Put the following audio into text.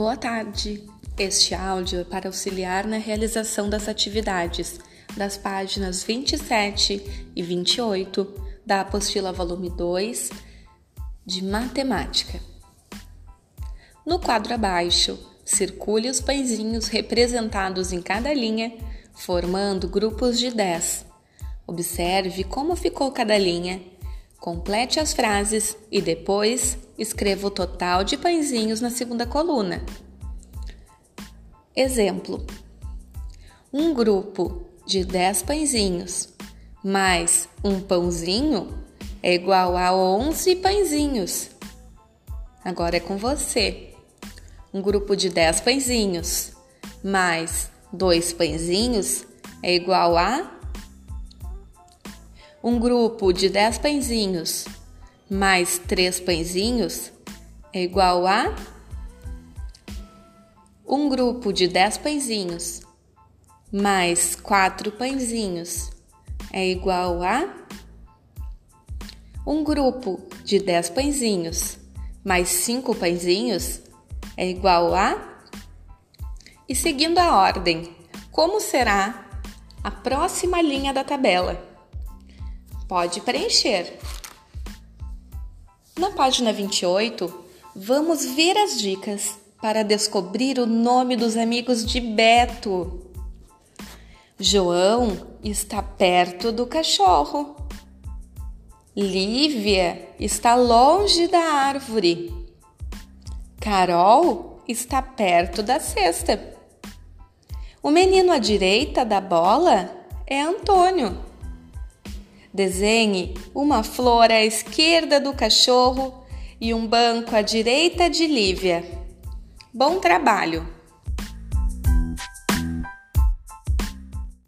Boa tarde. Este áudio é para auxiliar na realização das atividades das páginas 27 e 28 da apostila volume 2 de matemática. No quadro abaixo, circule os pãezinhos representados em cada linha, formando grupos de 10. Observe como ficou cada linha Complete as frases e depois escreva o total de pãezinhos na segunda coluna. Exemplo: um grupo de 10 pãezinhos mais um pãozinho é igual a 11 pãezinhos. Agora é com você. Um grupo de 10 pãezinhos mais dois pãezinhos é igual a um grupo de 10 pãezinhos mais 3 pãezinhos é igual a um grupo de 10 pãezinhos mais 4 pãezinhos é igual a um grupo de 10 pãezinhos mais 5 pãezinhos é igual a e seguindo a ordem, como será a próxima linha da tabela? Pode preencher. Na página 28, vamos ver as dicas para descobrir o nome dos amigos de Beto. João está perto do cachorro. Lívia está longe da árvore. Carol está perto da cesta. O menino à direita da bola é Antônio. Desenhe uma flor à esquerda do cachorro e um banco à direita de Lívia. Bom trabalho!